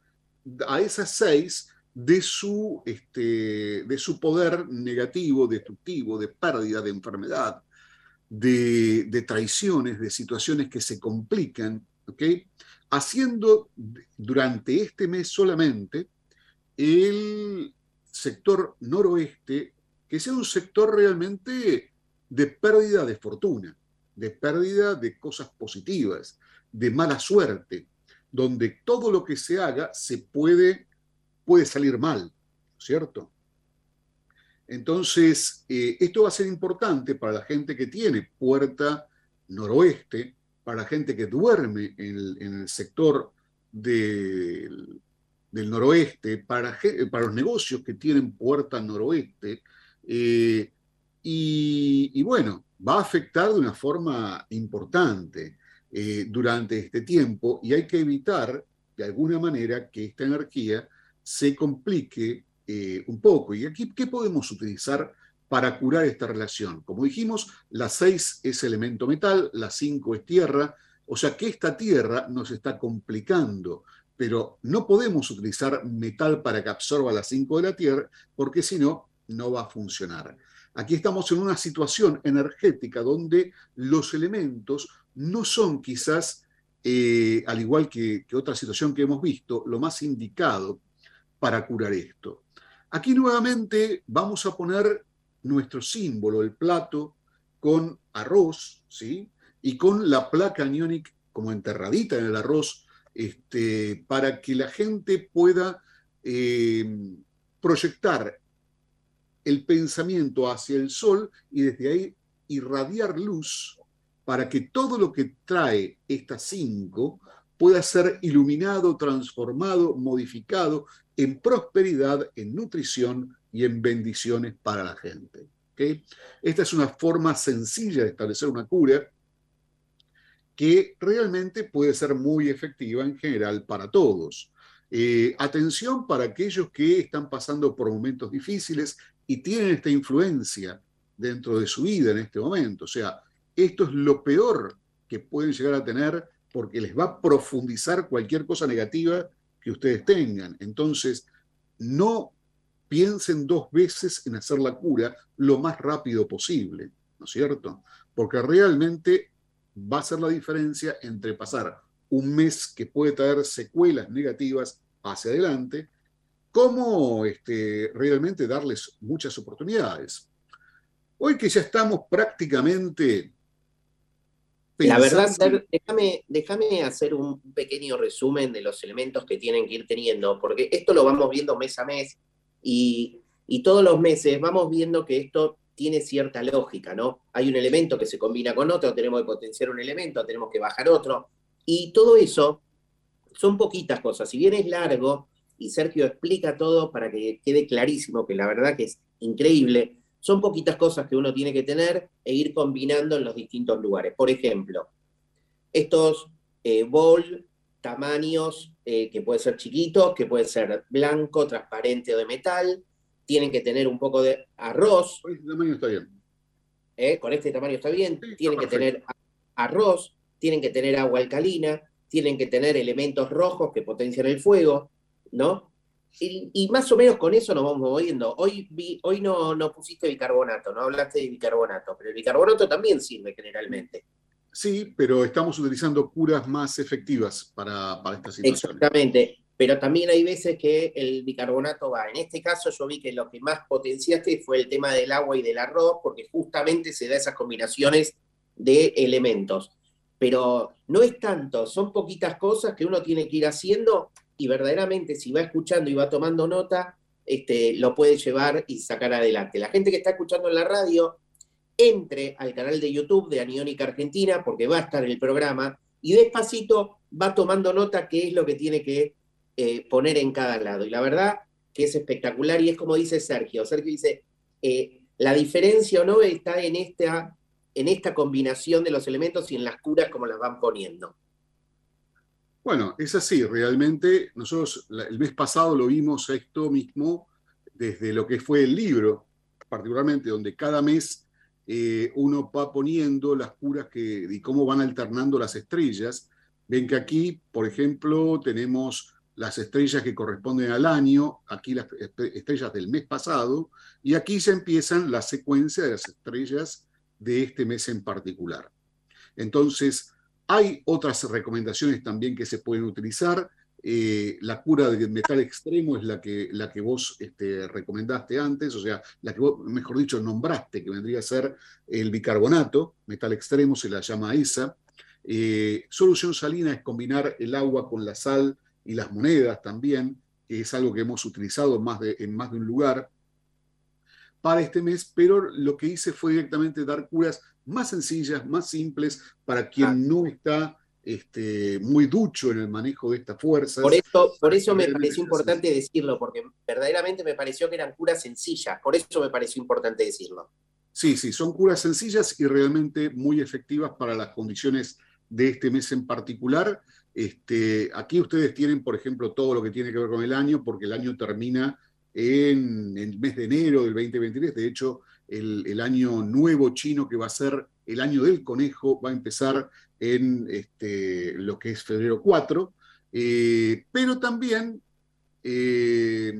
a esas 6 de su, este, de su poder negativo, destructivo, de pérdida, de enfermedad, de, traiciones, de situaciones que se complican, haciendo durante este mes solamente el sector noroeste que sea un sector realmente de pérdida de fortuna, de pérdida de cosas positivas, de mala suerte, donde todo lo que se haga se puede, puede salir mal, ¿cierto? Entonces, eh, esto va a ser importante para la gente que tiene puerta noroeste, para la gente que duerme en el, sector del, noroeste, para, los negocios que tienen puerta noroeste. Eh, y, bueno, va a afectar de una forma importante eh, durante este tiempo y hay que evitar de alguna manera que esta energía se complique eh, un poco. ¿Y aquí qué podemos utilizar para curar esta relación? Como dijimos, la 6 es elemento metal, la 5 es tierra, o sea que esta tierra nos está complicando, pero no podemos utilizar metal para que absorba la 5 de la tierra, porque si no, no va a funcionar. Aquí estamos en una situación energética donde los elementos no son quizás, eh, al igual que, que otra situación que hemos visto, lo más indicado para curar esto. Aquí nuevamente vamos a poner nuestro símbolo, el plato, con arroz, ¿sí? Y con la placa anionic como enterradita en el arroz, este, para que la gente pueda eh, proyectar el pensamiento hacia el sol y desde ahí irradiar luz para que todo lo que trae estas cinco pueda ser iluminado, transformado, modificado en prosperidad, en nutrición y en bendiciones para la gente. Esta es una forma sencilla de establecer una cura que realmente puede ser muy efectiva en general para todos. Eh, atención para aquellos que están pasando por momentos difíciles y tienen esta influencia dentro de su vida en este momento. O sea, esto es lo peor que pueden llegar a tener porque les va a profundizar cualquier cosa negativa que ustedes tengan. Entonces, no piensen dos veces en hacer la cura lo más rápido posible, ¿no es cierto? Porque realmente va a ser la diferencia entre pasar un mes que puede traer secuelas negativas hacia adelante, como este, realmente darles muchas oportunidades. Hoy que ya estamos prácticamente... La verdad, déjame, déjame hacer un pequeño resumen de los elementos que tienen que ir teniendo, porque esto lo vamos viendo mes a mes y, y todos los meses vamos viendo que esto tiene cierta lógica, ¿no? Hay un elemento que se combina con otro, tenemos que potenciar un elemento, tenemos que bajar otro, y todo eso son poquitas cosas. Si bien es largo, y Sergio explica todo para que quede clarísimo, que la verdad que es increíble, son poquitas cosas que uno tiene que tener e ir combinando en los distintos lugares. Por ejemplo, estos eh, bol, tamaños eh, que pueden ser chiquitos, que pueden ser blanco, transparente o de metal, tienen que tener un poco de arroz. Con este tamaño está bien. Eh, con este tamaño está bien. tienen que tener arroz, tienen que tener agua alcalina, tienen que tener elementos rojos que potencian el fuego, ¿no? Y, más o menos con eso nos vamos moviendo. Hoy, hoy no, no pusiste bicarbonato, no hablaste de bicarbonato, pero el bicarbonato también sirve generalmente. Sí, pero estamos utilizando curas más efectivas para, para esta situación. Exactamente, pero también hay veces que el bicarbonato va. En este caso yo vi que lo que más potenciaste fue el tema del agua y del arroz, porque justamente se da esas combinaciones de elementos pero no es tanto, son poquitas cosas que uno tiene que ir haciendo y verdaderamente si va escuchando y va tomando nota, este, lo puede llevar y sacar adelante. La gente que está escuchando en la radio, entre al canal de YouTube de Aniónica Argentina, porque va a estar el programa, y despacito va tomando nota qué es lo que tiene que eh, poner en cada lado. Y la verdad que es espectacular y es como dice Sergio. Sergio dice, eh, la diferencia o no está en esta en esta combinación de los elementos y en las curas como las van poniendo. Bueno, es así, realmente nosotros el mes pasado lo vimos esto mismo desde lo que fue el libro, particularmente donde cada mes eh, uno va poniendo las curas que, y cómo van alternando las estrellas. Ven que aquí, por ejemplo, tenemos las estrellas que corresponden al año, aquí las estrellas del mes pasado, y aquí se empiezan la secuencia de las estrellas de este mes en particular. Entonces, hay otras recomendaciones también que se pueden utilizar. Eh, la cura de metal extremo es la que, la que vos este, recomendaste antes, o sea, la que vos, mejor dicho, nombraste, que vendría a ser el bicarbonato, metal extremo se la llama esa. Eh, solución salina es combinar el agua con la sal y las monedas también, que es algo que hemos utilizado en más de un lugar para este mes, pero lo que hice fue directamente dar curas más sencillas, más simples, para quien ah. no está este, muy ducho en el manejo de estas fuerzas. Por eso, por eso me pareció importante decirlo, porque verdaderamente me pareció que eran curas sencillas, por eso me pareció importante decirlo. Sí, sí, son curas sencillas y realmente muy efectivas para las condiciones de este mes en particular. Este, aquí ustedes tienen, por ejemplo, todo lo que tiene que ver con el año, porque el año termina en el mes de enero del 2023. De hecho, el, año nuevo chino, que va a ser el año del conejo, va a empezar en este, lo que es febrero 4. Eh, pero también, eh,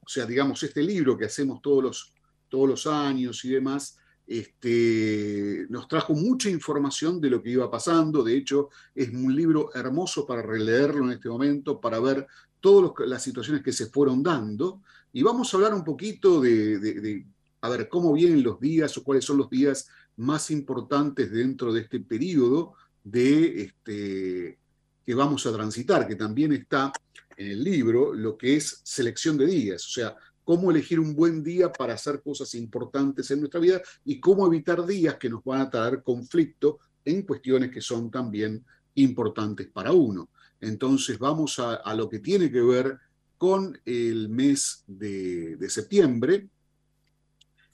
o sea, digamos, este libro que hacemos todos los, todos los años y demás, este, nos trajo mucha información de lo que iba pasando. De hecho, es un libro hermoso para releerlo en este momento, para ver todas las situaciones que se fueron dando y vamos a hablar un poquito de, a ver, cómo vienen los días o cuáles son los días más importantes dentro de este periodo de este, que vamos a transitar, que también está en el libro, lo que es selección de días, o sea, cómo elegir un buen día para hacer cosas importantes en nuestra vida y cómo evitar días que nos van a traer conflicto en cuestiones que son también importantes para uno. Entonces vamos a, lo que tiene que ver con el mes de, septiembre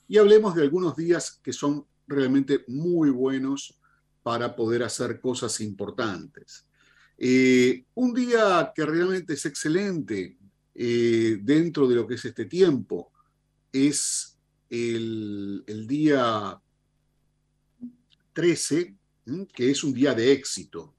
y hablemos de algunos días que son realmente muy buenos para poder hacer cosas importantes. Eh, un día que realmente es excelente eh, dentro de lo que es este tiempo es el, el día 13, que es un día de éxito.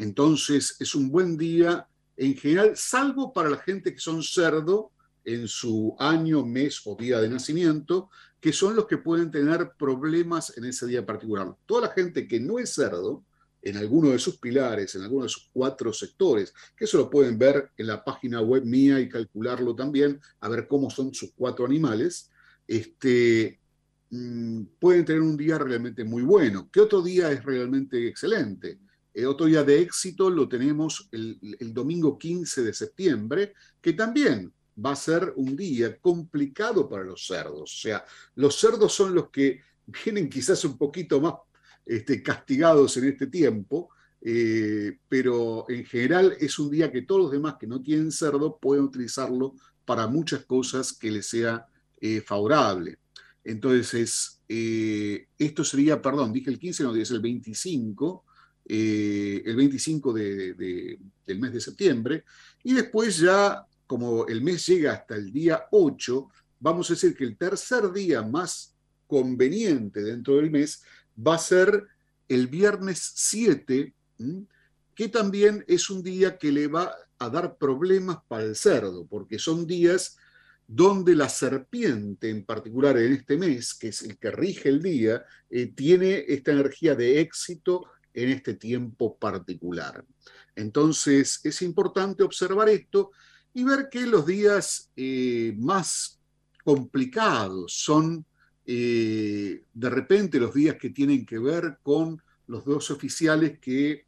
Entonces es un buen día en general, salvo para la gente que son cerdo en su año, mes o día de nacimiento, que son los que pueden tener problemas en ese día particular. Toda la gente que no es cerdo, en alguno de sus pilares, en alguno de sus cuatro sectores, que eso lo pueden ver en la página web mía y calcularlo también, a ver cómo son sus cuatro animales, este, mm, pueden tener un día realmente muy bueno. ¿Qué otro día es realmente excelente? Eh, otro día de éxito lo tenemos el, domingo 15 de septiembre, que también va a ser un día complicado para los cerdos. O sea, los cerdos son los que vienen quizás un poquito más este, castigados en este tiempo, eh, pero en general es un día que todos los demás que no tienen cerdo pueden utilizarlo para muchas cosas que les sea eh, favorable. Entonces, esto sería, perdón, dije el 15, no, es el 25 eh, el 25 del mes de septiembre, y después ya, como el mes llega hasta el día 8, vamos a decir que el tercer día más conveniente dentro del mes va a ser el viernes 7, que también es un día que le va a dar problemas para el cerdo, porque son días donde la serpiente en particular en este mes, que es el que rige el día, eh, tiene esta energía de éxito en este tiempo particular. Entonces es importante observar esto y ver que los días eh, más complicados son eh, de repente los días que tienen que ver con los dos oficiales que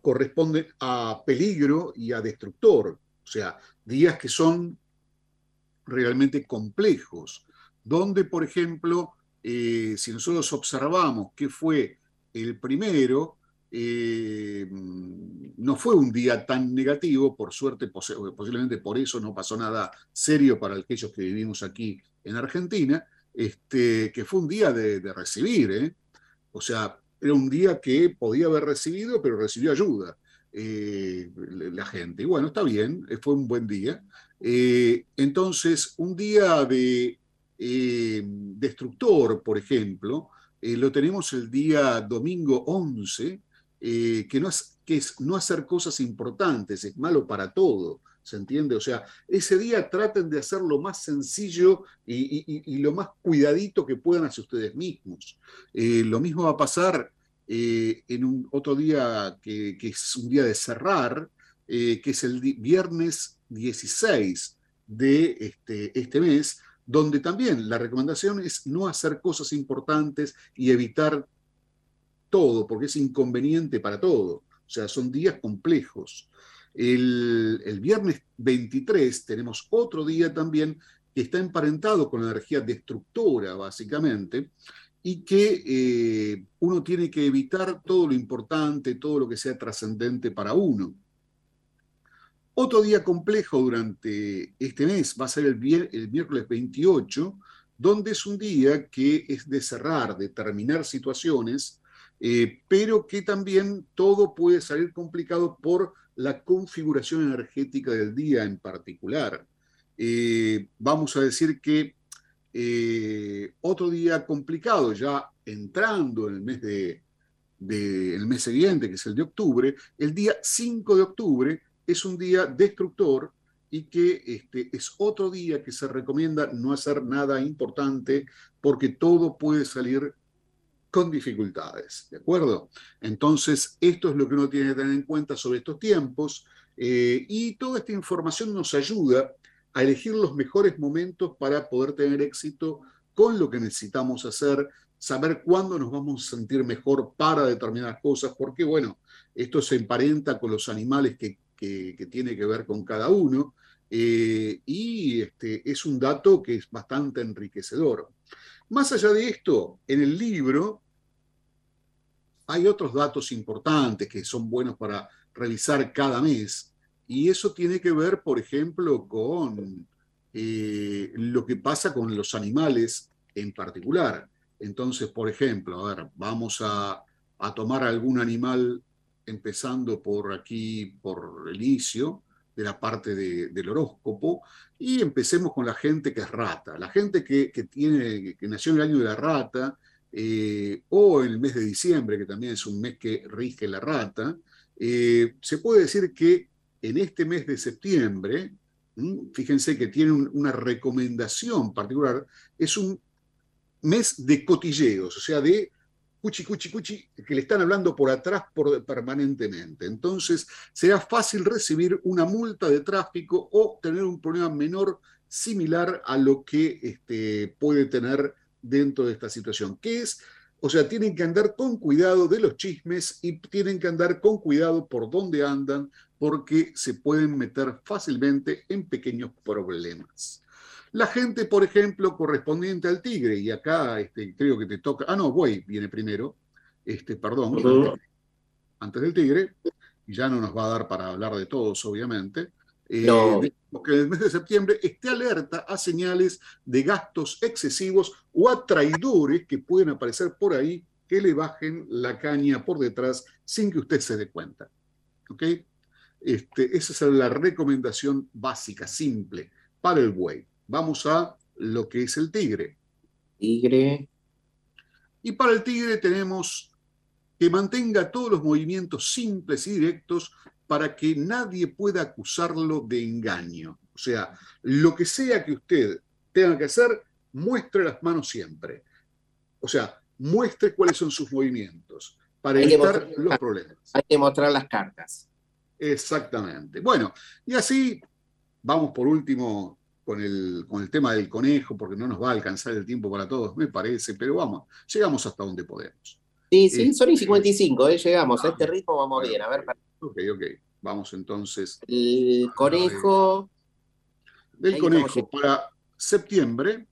corresponden a peligro y a destructor, o sea, días que son realmente complejos, donde, por ejemplo, eh, si nosotros observamos qué fue el primero eh, no fue un día tan negativo, por suerte, posiblemente por eso no pasó nada serio para aquellos que vivimos aquí en Argentina, este, que fue un día de, recibir, ¿eh? o sea, era un día que podía haber recibido, pero recibió ayuda eh, la gente. Y bueno, está bien, fue un buen día. entonces, un día de destructor, por ejemplo, eh, lo tenemos el día domingo 11, eh, que, no es, que es no hacer cosas importantes, es malo para todo, ¿se entiende? O sea, ese día traten de hacer lo más sencillo y, lo más cuidadito que puedan hacia ustedes mismos. Eh, lo mismo va a pasar en un otro día que, que, es un día de cerrar, que es el viernes 16 de este, este mes, donde también la recomendación es no hacer cosas importantes y evitar todo, porque es inconveniente para todo. O sea, son días complejos. El, viernes 23 tenemos otro día también que está emparentado con la energía destructora, básicamente, y que eh, uno tiene que evitar todo lo importante, todo lo que sea trascendente para uno. Otro día complejo durante este mes va a ser el, miércoles 28, donde es un día que es de cerrar, de terminar situaciones, eh, pero que también todo puede salir complicado por la configuración energética del día en particular. Eh, vamos a decir que eh, otro día complicado, ya entrando en el mes de, el mes siguiente, que es el de octubre, el día 5 de octubre es un día destructor y que este, es otro día que se recomienda no hacer nada importante porque todo puede salir con dificultades, ¿de acuerdo? Entonces, esto es lo que uno tiene que tener en cuenta sobre estos tiempos Eh, y toda esta información nos ayuda a elegir los mejores momentos para poder tener éxito con lo que necesitamos hacer, saber cuándo nos vamos a sentir mejor para determinadas cosas, porque bueno, esto se emparenta con los animales que, que, tiene que ver con cada uno, eh, y este, es un dato que es bastante enriquecedor. Más allá de esto, en el libro hay otros datos importantes que son buenos para revisar cada mes, y eso tiene que ver, por ejemplo, con eh, lo que pasa con los animales en particular. Entonces, por ejemplo, a ver, vamos a, tomar algún animal empezando por aquí, por el inicio de la parte del horóscopo, y empecemos con la gente que es rata. La gente que, tiene, que nació en el año de la rata, eh, o el mes de diciembre, que también es un mes que rige la rata, eh, se puede decir que en este mes de septiembre, fíjense que tiene una recomendación particular, es un mes de cotilleos, o sea, de cuchi, cuchi, cuchi, que le están hablando por atrás por, permanentemente. Entonces, será fácil recibir una multa de tráfico o tener un problema menor similar a lo que este, puede tener dentro de esta situación, que es, o sea, tienen que andar con cuidado de los chismes y tienen que andar con cuidado por dónde andan, porque se pueden meter fácilmente en pequeños problemas. La gente, por ejemplo, correspondiente al tigre, y acá este, creo que te toca, ah, no, voy, viene primero, este, perdón, antes, del tigre, y ya no nos va a dar para hablar de todos, obviamente. Eh, no. que en el mes de septiembre esté alerta a señales de gastos excesivos o a traidores que pueden aparecer por ahí que le bajen la caña por detrás sin que usted se dé cuenta. ¿Ok? Este, esa es la recomendación básica, simple, para el buey. Vamos a lo que es el tigre. Tigre. Y para el tigre tenemos que mantenga todos los movimientos simples y directos para que nadie pueda acusarlo de engaño. O sea, lo que sea que usted tenga que hacer, muestre las manos siempre. O sea, muestre cuáles son sus movimientos para evitar los problemas. Hay que mostrar las cartas. Exactamente. Bueno, y así vamos por último con el, con el tema del conejo, porque no nos va a alcanzar el tiempo para todos, me parece, pero vamos, llegamos hasta donde podemos. Sí, sí, son y 55, eh, llegamos, a este ritmo vamos bien, a ver. Ok, ok, vamos entonces. El conejo. Del conejo para septiembre,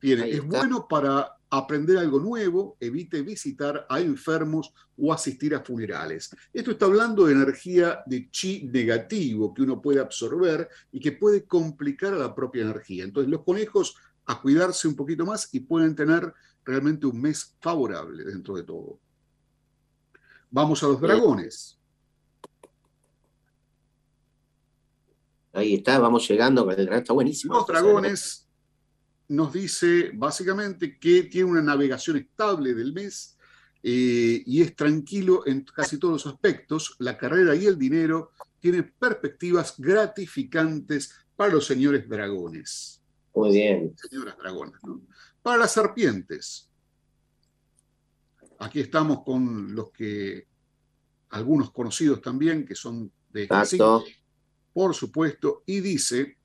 tiene, es bueno para aprender algo nuevo, evite visitar a enfermos o asistir a funerales. Esto está hablando de energía de chi negativo que uno puede absorber y que puede complicar a la propia energía. Entonces los conejos a cuidarse un poquito más y pueden tener realmente un mes favorable dentro de todo. Vamos a los dragones. Ahí está, vamos llegando, está buenísimo. Los dragones nos dice básicamente que tiene una navegación estable del mes eh, y es tranquilo en casi todos los aspectos. La carrera y el dinero tienen perspectivas gratificantes para los señores dragones. Muy bien. Señoras dragones, Para las serpientes. Aquí estamos con los que, algunos conocidos también, que son de este por supuesto, y dice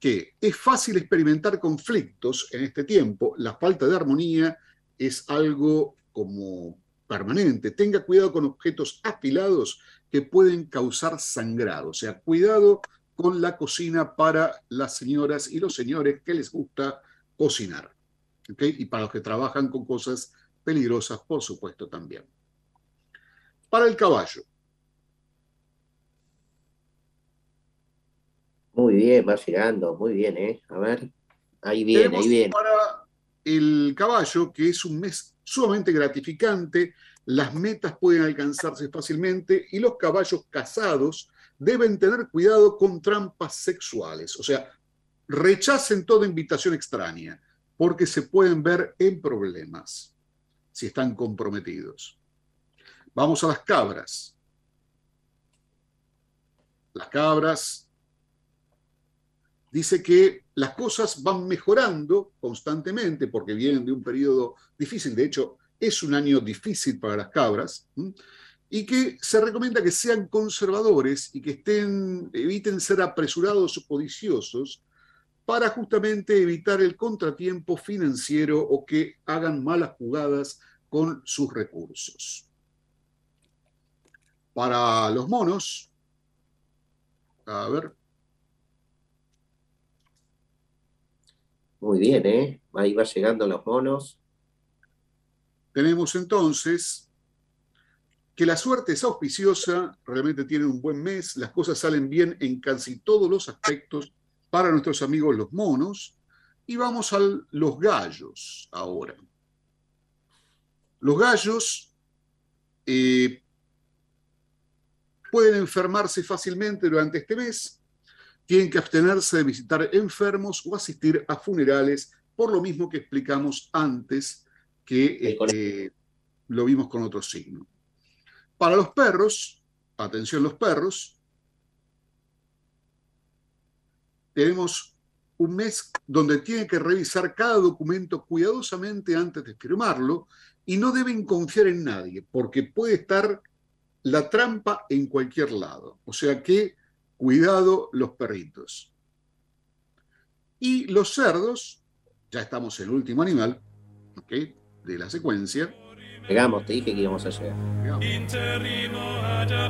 que es fácil experimentar conflictos en este tiempo, la falta de armonía es algo como permanente. Tenga cuidado con objetos afilados que pueden causar sangrado, o sea, cuidado con la cocina para las señoras y los señores que les gusta cocinar. Y para los que trabajan con cosas peligrosas, por supuesto, también. Para el caballo, Muy bien, va llegando, muy bien, ¿eh? A ver, ahí viene, ahí viene. Para el caballo, que es un mes sumamente gratificante, las metas pueden alcanzarse fácilmente y los caballos casados deben tener cuidado con trampas sexuales. O sea, rechacen toda invitación extraña, porque se pueden ver en problemas si están comprometidos. Vamos a las cabras. Las cabras dice que las cosas van mejorando constantemente porque vienen de un periodo difícil. De hecho, es un año difícil para las cabras. y que se recomienda que sean conservadores y que estén, eviten ser apresurados o codiciosos para justamente evitar el contratiempo financiero o que hagan malas jugadas con sus recursos. Para los monos, a ver. Muy bien, ¿eh? Ahí va llegando los monos. Tenemos entonces que la suerte es auspiciosa, realmente tienen un buen mes, las cosas salen bien en casi todos los aspectos para nuestros amigos los monos. Y vamos a los gallos ahora. Los gallos eh, pueden enfermarse fácilmente durante este mes, tienen que abstenerse de visitar enfermos o asistir a funerales, por lo mismo que explicamos antes que este, lo vimos con otro signo. Para los perros, atención los perros, tenemos un mes donde tiene que revisar cada documento cuidadosamente antes de firmarlo y no deben confiar en nadie, porque puede estar la trampa en cualquier lado. O sea que cuidado los perritos. Y los cerdos, ya estamos en el último animal de la secuencia, Llegamos, te dije que íbamos a llegar.